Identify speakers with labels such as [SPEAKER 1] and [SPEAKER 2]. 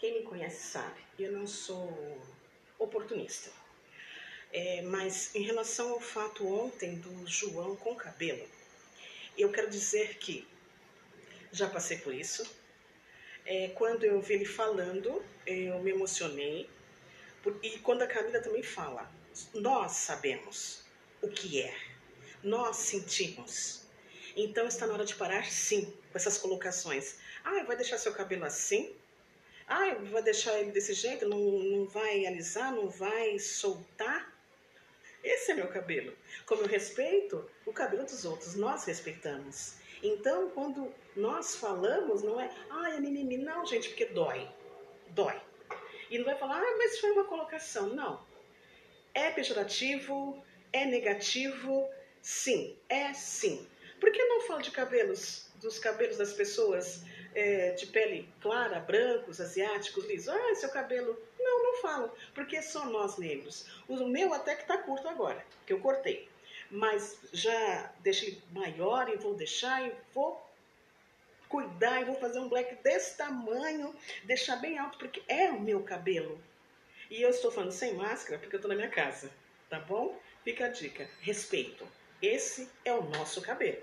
[SPEAKER 1] Quem me conhece sabe, eu não sou oportunista. É, mas em relação ao fato ontem do João com cabelo, eu quero dizer que já passei por isso. É, quando eu vi ele falando, eu me emocionei. E quando a Camila também fala, nós sabemos o que é, nós sentimos. Então está na hora de parar, sim, com essas colocações. Ah, vai deixar seu cabelo assim? Ah, vai deixar ele desse jeito? Não, não vai alisar? Não vai soltar? Esse é meu cabelo. Como eu respeito o cabelo dos outros, nós respeitamos. Então, quando nós falamos, não é, ai, é mimimi, não, gente, porque dói. Dói. E não vai falar, ah, mas foi uma colocação. Não. É pejorativo, é negativo, sim, é sim. Por que não falo de cabelos, dos cabelos das pessoas é, de pele clara, brancos, asiáticos, lisos? Ah, seu cabelo. Não, não falo, porque só nós negros. O meu até que tá curto agora, que eu cortei. Mas já deixei maior e vou deixar e vou cuidar e vou fazer um black desse tamanho, deixar bem alto, porque é o meu cabelo. E eu estou falando sem máscara porque eu estou na minha casa, tá bom? Fica a dica, respeito. Esse é o nosso cabelo.